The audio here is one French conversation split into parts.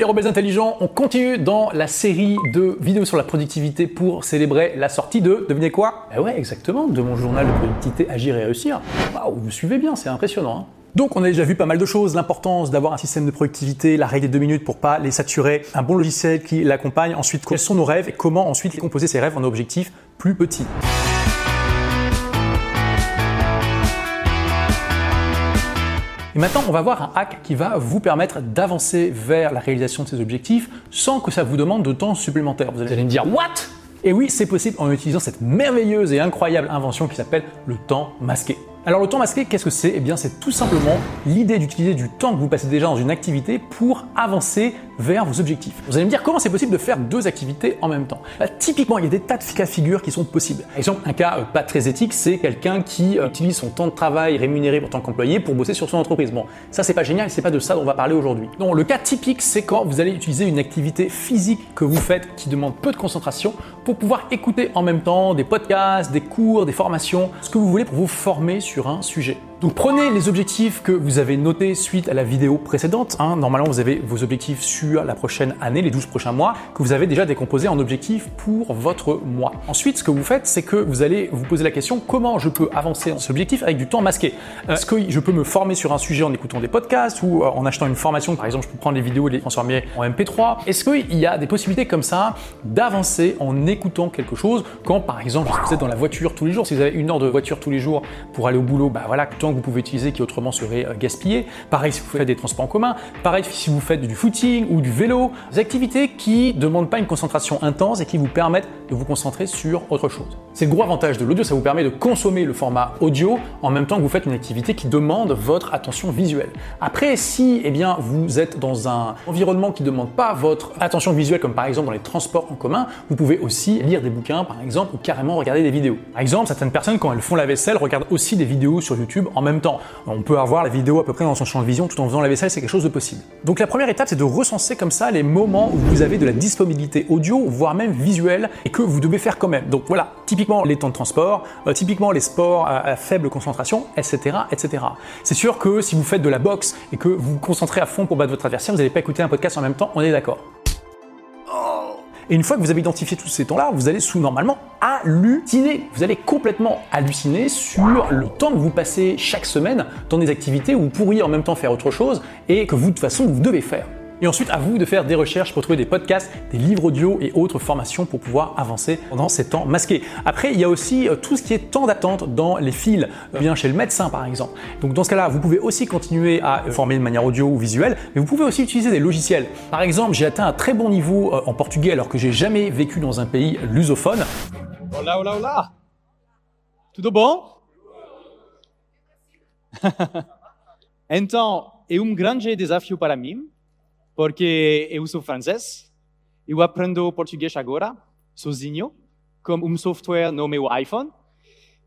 les rebelles intelligents, on continue dans la série de vidéos sur la productivité pour célébrer la sortie de, devinez quoi? Eh ouais, exactement, de mon journal de productivité Agir et réussir. Waouh, vous suivez bien, c'est impressionnant. Hein donc on a déjà vu pas mal de choses, l'importance d'avoir un système de productivité, la règle des deux minutes pour pas les saturer, un bon logiciel qui l'accompagne, ensuite quels sont nos rêves et comment ensuite composer ces rêves en objectifs plus petits. Maintenant, on va voir un hack qui va vous permettre d'avancer vers la réalisation de ces objectifs sans que ça vous demande de temps supplémentaire. Vous allez me dire, what? Et oui, c'est possible en utilisant cette merveilleuse et incroyable invention qui s'appelle le temps masqué. Alors le temps masqué, qu'est-ce que c'est? Eh bien c'est tout simplement l'idée d'utiliser du temps que vous passez déjà dans une activité pour avancer vers vos objectifs. Vous allez me dire comment c'est possible de faire deux activités en même temps? Typiquement, il y a des tas de cas de figure qui sont possibles. Par exemple, un cas euh, pas très éthique, c'est quelqu'un qui euh, utilise son temps de travail rémunéré en tant qu'employé pour bosser sur son entreprise. Bon, ça c'est pas génial, c'est pas de ça dont on va parler aujourd'hui. Non, le cas typique, c'est quand vous allez utiliser une activité physique que vous faites qui demande peu de concentration pour pouvoir écouter en même temps des podcasts, des cours, des formations, ce que vous voulez pour vous former sur un sujet. Donc prenez les objectifs que vous avez notés suite à la vidéo précédente. Hein. Normalement, vous avez vos objectifs sur la prochaine année, les 12 prochains mois, que vous avez déjà décomposés en objectifs pour votre mois. Ensuite, ce que vous faites, c'est que vous allez vous poser la question comment je peux avancer dans cet objectif avec du temps masqué? Euh, Est-ce que je peux me former sur un sujet en écoutant des podcasts ou euh, en achetant une formation? Par exemple, je peux prendre les vidéos et les transformer en MP3. Est-ce qu'il y a des possibilités comme ça d'avancer en écoutant quelque chose? Quand, par exemple, vous êtes dans la voiture tous les jours Si vous avez une heure de voiture tous les jours pour aller au boulot, bah voilà, que vous pouvez utiliser qui autrement serait euh, gaspillé. Pareil si vous faites des transports en commun. Pareil si vous faites du footing ou du vélo. Des activités qui ne demandent pas une concentration intense et qui vous permettent de vous concentrer sur autre chose. C'est le gros avantage de l'audio, ça vous permet de consommer le format audio en même temps que vous faites une activité qui demande votre attention visuelle. Après, si eh bien, vous êtes dans un environnement qui ne demande pas votre attention visuelle, comme par exemple dans les transports en commun, vous pouvez aussi lire des bouquins par exemple ou carrément regarder des vidéos. Par exemple, certaines personnes quand elles font la vaisselle regardent aussi des vidéos sur YouTube en même temps. On peut avoir la vidéo à peu près dans son champ de vision tout en faisant la vaisselle, c'est quelque chose de possible. Donc la première étape, c'est de recenser comme ça les moments où vous avez de la disponibilité audio, voire même visuelle, et que vous devez faire quand même. Donc voilà, typiquement les temps de transport, euh, typiquement les sports à, faible concentration, etc., etc. C'est sûr que si vous faites de la boxe et que vous vous concentrez à fond pour battre votre adversaire, vous n'allez pas écouter un podcast en même temps, on est d'accord. Et une fois que vous avez identifié tous ces temps-là, vous allez sous normalement halluciner. Vous allez complètement halluciner sur le temps que vous passez chaque semaine dans des activités où vous pourriez en même temps faire autre chose et que vous, de toute façon, vous devez faire. Et ensuite, à vous de faire des recherches pour trouver des podcasts, des livres audio et autres formations pour pouvoir avancer pendant ces temps masqués. Après, il y a aussi euh, tout ce qui est temps d'attente dans les fils, euh, bien chez le médecin par exemple. Donc dans ce cas-là, vous pouvez aussi continuer à euh, former de manière audio ou visuelle, mais vous pouvez aussi utiliser des logiciels. Par exemple, j'ai atteint un très bon niveau en portugais alors que j'ai jamais vécu dans un pays lusophone. Hola, hola, hola. Tudo bom? então, é um grande desafio para mim porque eu sou francês, eu aprendo português agora, sozinho, com um software no meu iPhone,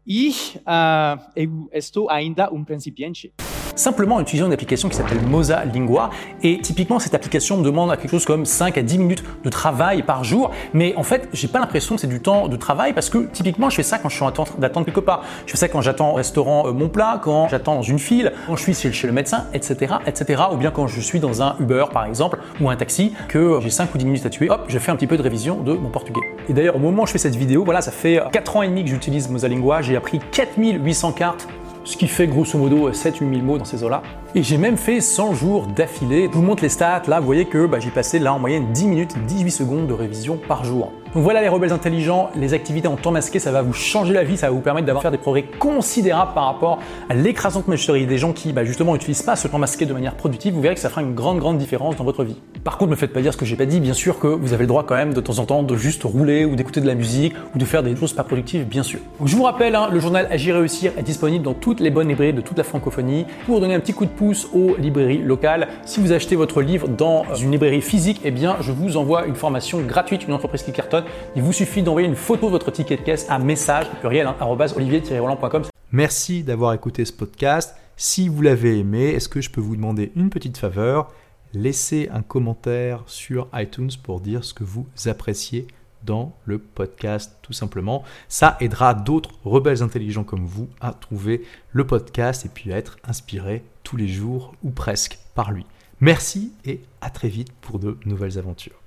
e uh, eu estou ainda um principiante. Simplement en utilisant une application qui s'appelle Moza Lingua. Et typiquement, cette application me demande quelque chose comme 5 à 10 minutes de travail par jour. Mais en fait, j'ai pas l'impression que c'est du temps de travail parce que typiquement, je fais ça quand je suis en attente d'attendre quelque part. Je fais ça quand j'attends au restaurant euh, mon plat, quand j'attends dans une file, quand je suis chez, le médecin, etc., etc. Ou bien quand je suis dans un Uber, par exemple, ou un taxi, que j'ai 5 ou 10 minutes à tuer, hop, je fais un petit peu de révision de mon portugais. Et d'ailleurs, au moment où je fais cette vidéo, voilà, ça fait 4 ans et demi que j'utilise Moza Lingua. J'ai appris 4800 cartes ce qui fait grosso modo 7-8 000 mots dans ces eaux-là. Et j'ai même fait 100 jours d'affilée. Je vous montre les stats, là vous voyez que bah, j'ai passé là en moyenne 10 minutes, 18 secondes de révision par jour. Donc voilà les rebelles intelligents, les activités en temps masqué, ça va vous changer la vie, ça va vous permettre d'avoir faire des progrès considérables par rapport à l'écrasante majorité des gens qui bah, justement n'utilisent pas ce temps masqué de manière productive. Vous verrez que ça fera une grande grande différence dans votre vie. Par contre, ne me faites pas dire ce que j'ai pas dit. Bien sûr que vous avez le droit quand même de temps en temps de juste rouler ou d'écouter de la musique ou de faire des choses pas productives, bien sûr. Donc je vous rappelle, hein, le journal Agir réussir est disponible dans toutes les bonnes librairies de toute la francophonie pour donner un petit coup de pouce aux librairies locales. Si vous achetez votre livre dans une librairie physique, eh bien je vous envoie une formation gratuite, une entreprise qui cartonne. Il vous suffit d'envoyer une photo de votre ticket de caisse à message pluriel hein, olivier-roland.com. Merci d'avoir écouté ce podcast. Si vous l'avez aimé, est-ce que je peux vous demander une petite faveur? Laissez un commentaire sur iTunes pour dire ce que vous appréciez dans le podcast tout simplement. Ça aidera d'autres rebelles intelligents comme vous à trouver le podcast et puis à être inspirés tous les jours ou presque par lui. Merci et à très vite pour de nouvelles aventures.